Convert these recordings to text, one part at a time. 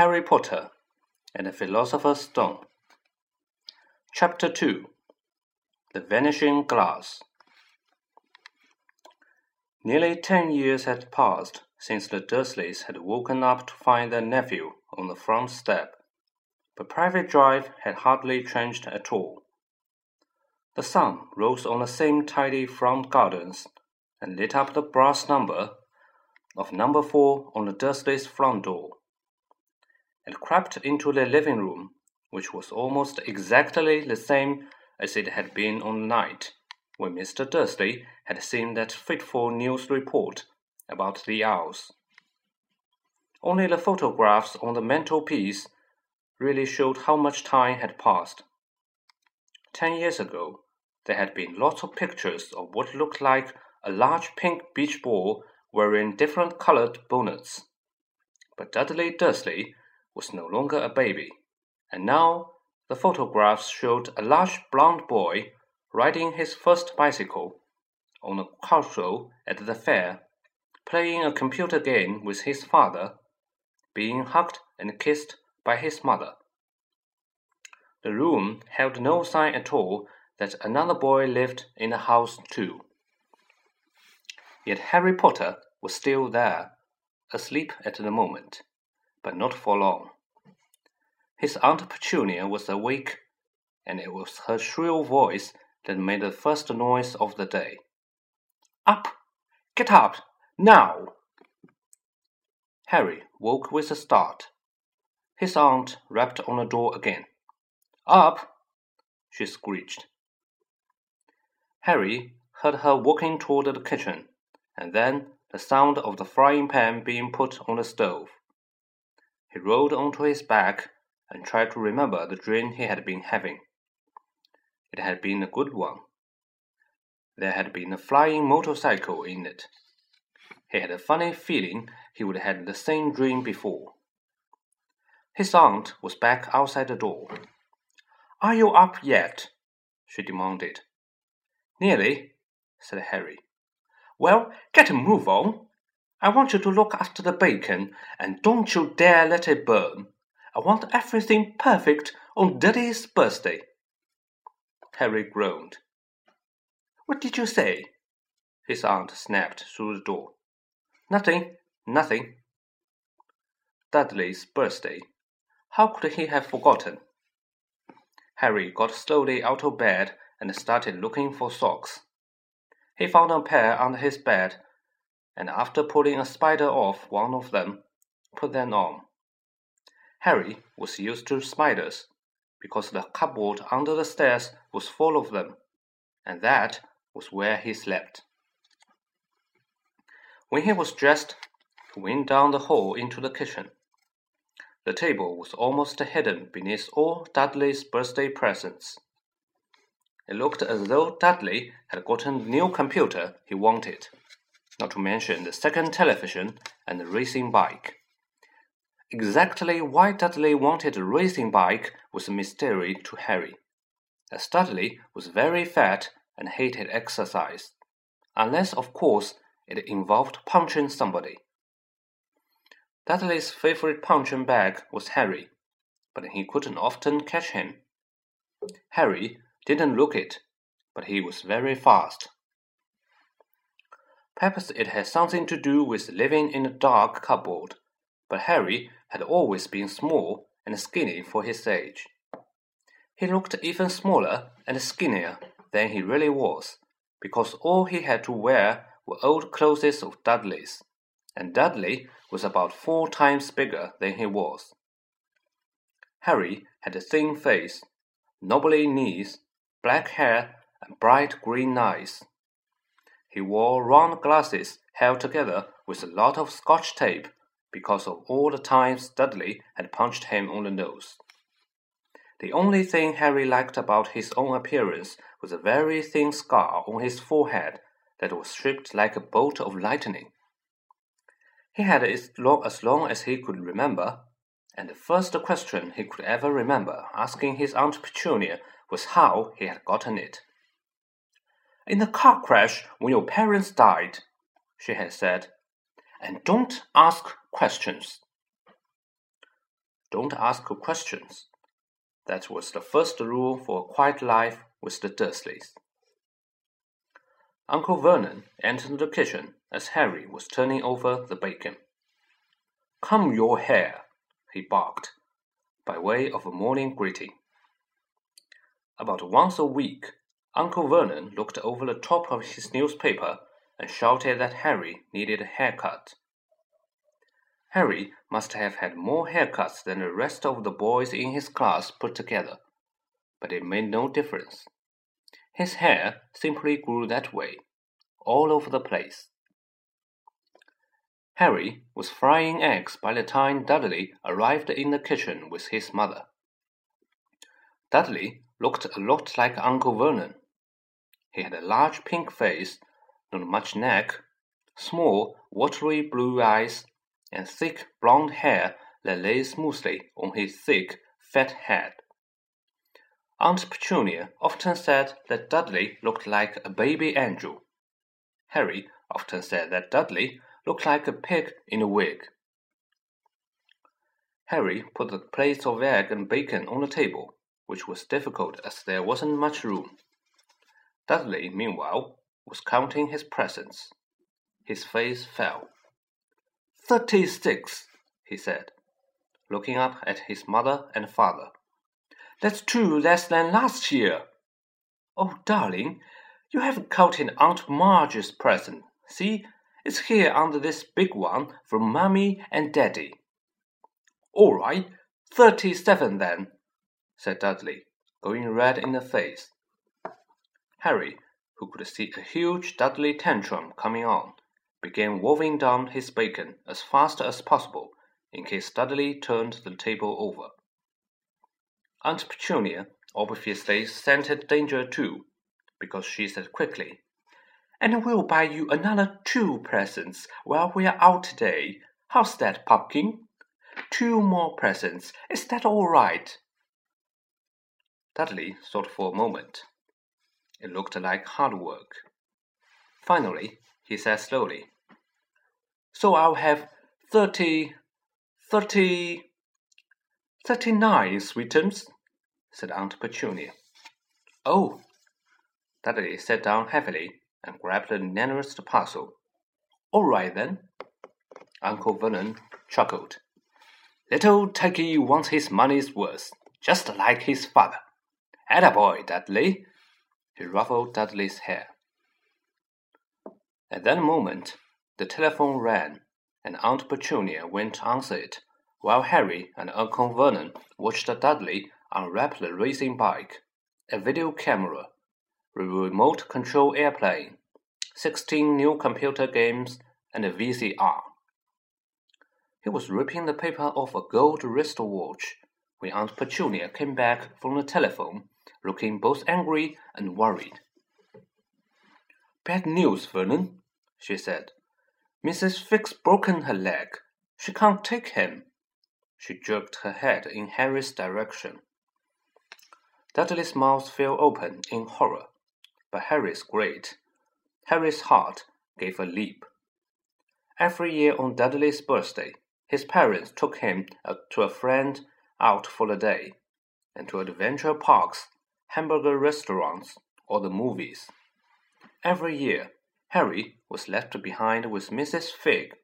Harry Potter and the Philosopher's Stone. Chapter 2 The Vanishing Glass. Nearly ten years had passed since the Dursleys had woken up to find their nephew on the front step, but Privet Drive had hardly changed at all. The sun rose on the same tidy front gardens and lit up the brass number of number four on the Dursleys' front door and crept into the living room, which was almost exactly the same as it had been on the night when Mr. Dursley had seen that fateful news report about the owls. Only the photographs on the mantelpiece really showed how much time had passed. Ten years ago, there had been lots of pictures of what looked like a large pink beach ball wearing different colored bonnets. But Dudley Dursley was no longer a baby, and now the photographs showed a large blond boy riding his first bicycle on a cartwheel at the fair, playing a computer game with his father, being hugged and kissed by his mother. The room held no sign at all that another boy lived in the house too. Yet Harry Potter was still there, asleep at the moment but not for long. His Aunt Petunia was awake, and it was her shrill voice that made the first noise of the day. Up! Get up! Now! Harry woke with a start. His aunt rapped on the door again. Up! she screeched. Harry heard her walking toward the kitchen, and then the sound of the frying pan being put on the stove. He rolled onto his back and tried to remember the dream he had been having. It had been a good one. There had been a flying motorcycle in it. He had a funny feeling he would have had the same dream before. His aunt was back outside the door. Are you up yet? she demanded. Nearly, said Harry. Well, get a move on. I want you to look after the bacon, and don't you dare let it burn. I want everything perfect on Duddy's birthday. Harry groaned. What did you say? His aunt snapped through the door. Nothing, nothing. Dudley's birthday. How could he have forgotten? Harry got slowly out of bed and started looking for socks. He found a pair under his bed and after pulling a spider off one of them, put them on. Harry was used to spiders because the cupboard under the stairs was full of them, and that was where he slept. When he was dressed, he went down the hall into the kitchen. The table was almost hidden beneath all Dudley's birthday presents. It looked as though Dudley had gotten the new computer he wanted not to mention the second television and the racing bike. Exactly why Dudley wanted a racing bike was a mystery to Harry, as Dudley was very fat and hated exercise, unless, of course, it involved punching somebody. Dudley's favorite punching bag was Harry, but he couldn't often catch him. Harry didn't look it, but he was very fast. Perhaps it had something to do with living in a dark cupboard, but Harry had always been small and skinny for his age. He looked even smaller and skinnier than he really was, because all he had to wear were old clothes of Dudley's, and Dudley was about four times bigger than he was. Harry had a thin face, knobbly knees, black hair, and bright green eyes. He wore round glasses held together with a lot of scotch tape because of all the times Dudley had punched him on the nose. The only thing Harry liked about his own appearance was a very thin scar on his forehead that was shaped like a bolt of lightning. He had it as long, as long as he could remember, and the first question he could ever remember asking his Aunt Petunia was how he had gotten it. In the car crash when your parents died, she had said. And don't ask questions. don't ask questions. That was the first rule for a quiet life with the Dursleys. Uncle Vernon entered the kitchen as Harry was turning over the bacon. Comb your hair, he barked, by way of a morning greeting. About once a week, Uncle Vernon looked over the top of his newspaper and shouted that Harry needed a haircut. Harry must have had more haircuts than the rest of the boys in his class put together, but it made no difference. His hair simply grew that way, all over the place. Harry was frying eggs by the time Dudley arrived in the kitchen with his mother. Dudley looked a lot like Uncle Vernon. He had a large pink face, not much neck, small, watery blue eyes, and thick blond hair that lay smoothly on his thick, fat head. Aunt Petunia often said that Dudley looked like a baby angel. Harry often said that Dudley looked like a pig in a wig. Harry put the plates of egg and bacon on the table, which was difficult as there wasn't much room. Dudley, meanwhile, was counting his presents. His face fell. Thirty-six, he said, looking up at his mother and father. That's two less than last year. Oh, darling, you haven't counted Aunt Marge's present. See, it's here under this big one from Mummy and Daddy. All right, thirty-seven then, said Dudley, going red in the face. Harry, who could see a huge Dudley tantrum coming on, began wolfing down his bacon as fast as possible in case Dudley turned the table over. Aunt Petunia obviously scented danger too, because she said quickly, And we'll buy you another two presents while we're out today. How's that, Pumpkin? Two more presents. Is that all right? Dudley thought for a moment. It looked like hard work. Finally, he said slowly. So I'll have thirty, thirty, thirty-nine sweetums, said Aunt Petunia. Oh! Dudley sat down heavily and grabbed the nearest parcel. All right then. Uncle Vernon chuckled. Little Turkey wants his money's worth, just like his father. Attaboy, Dudley. He ruffled Dudley's hair. At that moment, the telephone rang, and Aunt Petunia went to answer it, while Harry and Uncle Vernon watched Dudley unwrap the racing bike, a video camera, a remote control airplane, 16 new computer games, and a VCR. He was ripping the paper off a gold wristwatch when Aunt Petunia came back from the telephone, looking both angry and worried. Bad news, Vernon, she said. Mrs. Fig's broken her leg. She can't take him. She jerked her head in Harry's direction. Dudley's mouth fell open in horror, but Harry's great. Harry's heart gave a leap. Every year on Dudley's birthday, his parents took him uh, to a friend out for the day, and to adventure parks, hamburger restaurants, or the movies. Every year, Harry was left behind with Mrs. Fig,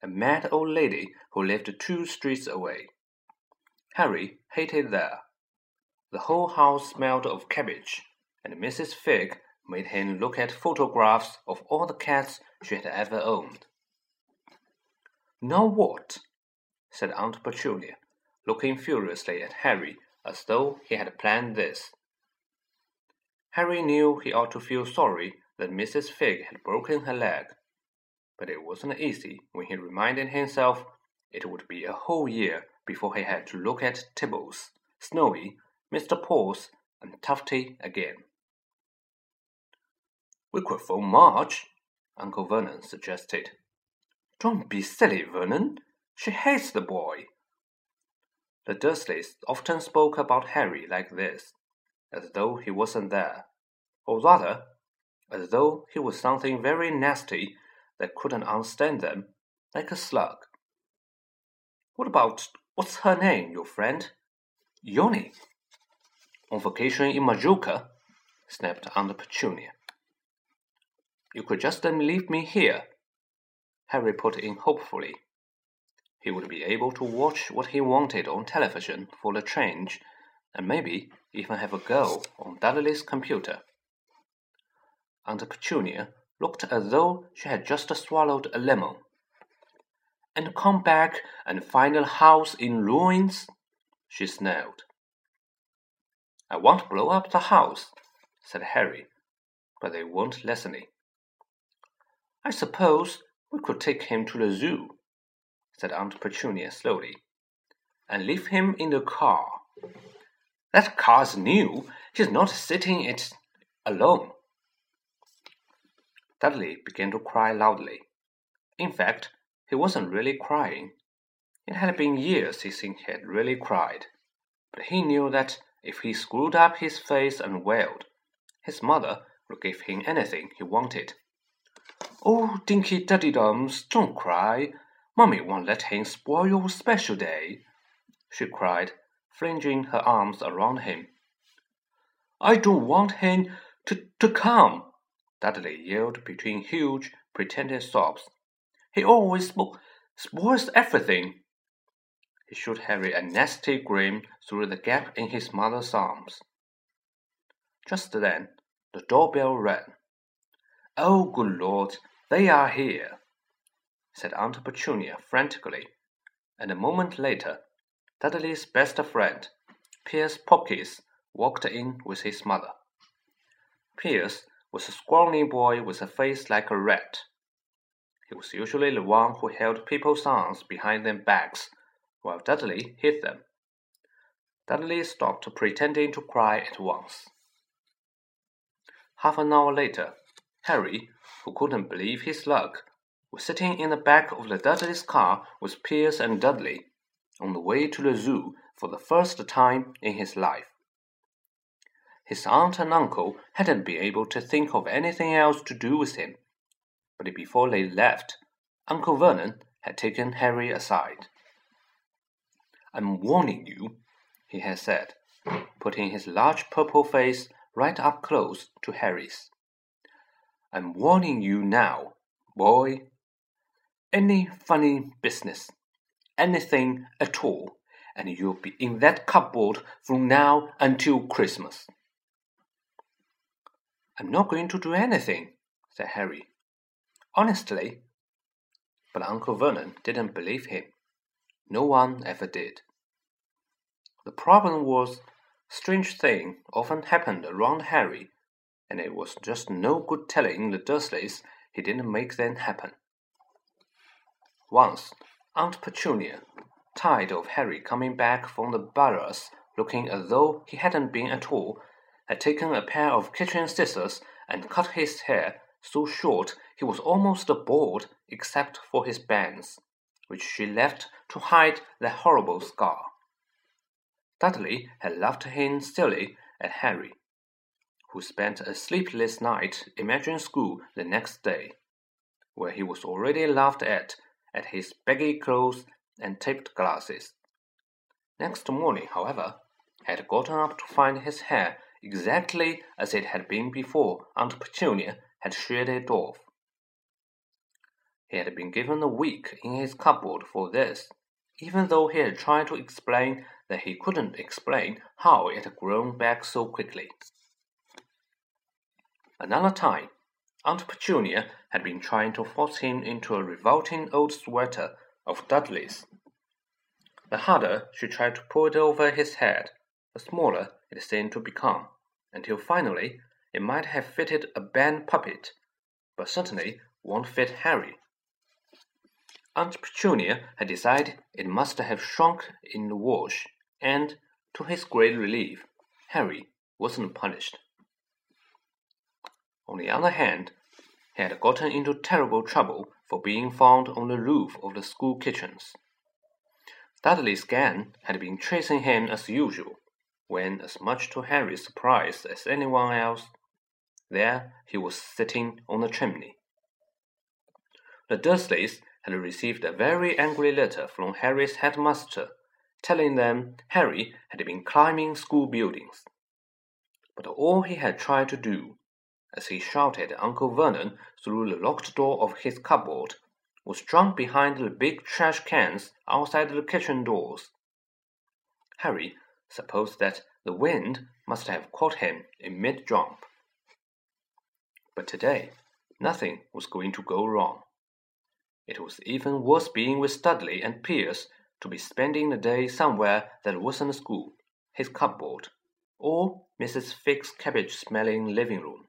a mad old lady who lived two streets away. Harry hated there. The whole house smelled of cabbage, and Mrs. Fig made him look at photographs of all the cats she had ever owned. Now what? said Aunt Petunia, looking furiously at Harry as though he had planned this. Harry knew he ought to feel sorry that Mrs. Fig had broken her leg, but it wasn't easy when he reminded himself it would be a whole year before he had to look at Tibbles, Snowy, Mr. Paws, and Tufty again. We could phone Marge, Uncle Vernon suggested. Don't be silly, Vernon. She hates the boy. The Dursleys often spoke about Harry like this, as though he wasn't there, or rather, as though he was something very nasty that couldn't understand them, like a slug. What about What's her name, your friend? Yvonne. On vacation in Majorca? snapped Aunt Petunia. You could just leave me here, Harry put in hopefully. He would be able to watch what he wanted on television for the change, and maybe even have a go on Dudley's computer. Aunt Petunia looked as though she had just swallowed a lemon. And come back and find a house in ruins? she snarled. I won't blow up the house, said Harry, but they weren't listening. I suppose we could take him to the zoo, said Aunt Petunia slowly, and leave him in the car. That car's new. He's not sitting it alone. Dudley began to cry loudly. In fact, he wasn't really crying. It had been years since he had really cried, but he knew that if he screwed up his face and wailed, his mother would give him anything he wanted. Oh, Dinky Duddydums, don't cry. Mummy won't let him spoil your special day, she cried, flinging her arms around him. I don't want him to, to come, Dudley yelled between huge, pretended sobs. He always spo spoils everything. He shot Harry a nasty grin through the gap in his mother's arms. Just then, the doorbell rang. Oh, good Lord, they are here, said Aunt Petunia frantically, and a moment later, Dudley's best friend, Piers Polkiss, walked in with his mother. Piers was a scrawny boy with a face like a rat. He was usually the one who held people's arms behind their backs while Dudley hit them. Dudley stopped pretending to cry at once. Half an hour later, Harry, who couldn't believe his luck, was sitting in the back of the Dudley's car with Piers and Dudley, on the way to the zoo for the first time in his life. His aunt and uncle hadn't been able to think of anything else to do with him, but before they left, Uncle Vernon had taken Harry aside. I'm warning you, he had said, putting his large purple face right up close to Harry's. I'm warning you now, boy. Any funny business, anything at all, and you'll be in that cupboard from now until Christmas. I'm not going to do anything, said Harry. Honestly. But Uncle Vernon didn't believe him. No one ever did. The problem was, strange things often happened around Harry and it was just no good telling the Dursleys he didn't make them happen. Once, Aunt Petunia, tired of Harry coming back from the Burrows looking as though he hadn't been at all, had taken a pair of kitchen scissors and cut his hair so short he was almost bald except for his bangs, which she left to hide the horrible scar. Dudley had laughed him silly at Harry, who spent a sleepless night imagining school the next day, where he was already laughed at at his baggy clothes and taped glasses. Next morning, however, he had gotten up to find his hair exactly as it had been before Aunt Petunia had sheared it off. He had been given a week in his cupboard for this, even though he had tried to explain that he couldn't explain how it had grown back so quickly. Another time, Aunt Petunia had been trying to force him into a revolting old sweater of Dudley's. The harder she tried to pull it over his head, the smaller it seemed to become, until finally it might have fitted a band puppet, but certainly won't fit Harry. Aunt Petunia had decided it must have shrunk in the wash, and, to his great relief, Harry wasn't punished. On the other hand, he had gotten into terrible trouble for being found on the roof of the school kitchens. Dudley's gang had been chasing him as usual, when, as much to Harry's surprise as anyone else, there he was sitting on the chimney. The Dursleys had received a very angry letter from Harry's headmaster, telling them Harry had been climbing school buildings. But all he had tried to do, as he shouted Uncle Vernon through the locked door of his cupboard, was drunk behind the big trash cans outside the kitchen doors. Harry supposed that the wind must have caught him in mid jump. But today, nothing was going to go wrong. It was even worse being with Dudley and Piers to be spending the day somewhere that wasn't school, his cupboard, or Mrs. Figg's cabbage smelling living room.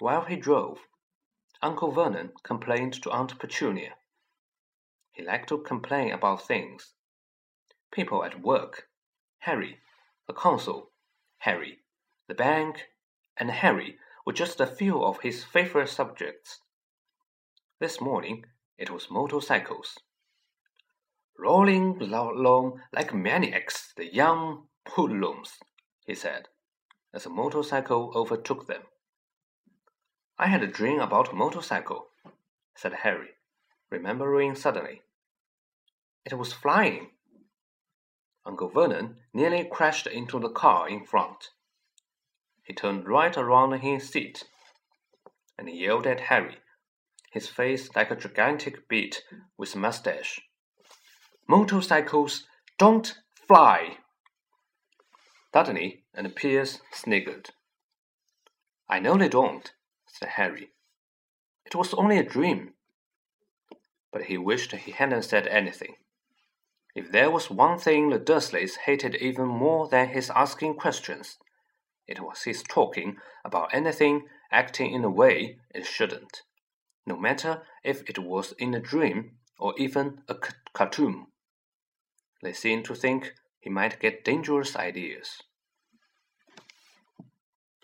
While he drove, Uncle Vernon complained to Aunt Petunia. He liked to complain about things. People at work, Harry, the consul, Harry, the bank, and Harry were just a few of his favorite subjects. This morning it was motorcycles. Rolling along like maniacs, the young hoodlums, he said, as a motorcycle overtook them. I had a dream about a motorcycle, said Harry, remembering suddenly. It was flying. Uncle Vernon nearly crashed into the car in front. He turned right around in his seat and yelled at Harry, his face like a gigantic beet with mustache. Motorcycles don't fly! Dudley and Piers sniggered. I know they don't, said Harry. It was only a dream. But he wished he hadn't said anything. If there was one thing the Dursleys hated even more than his asking questions, it was his talking about anything acting in a way it shouldn't, no matter if it was in a dream or even a cartoon. They seemed to think he might get dangerous ideas.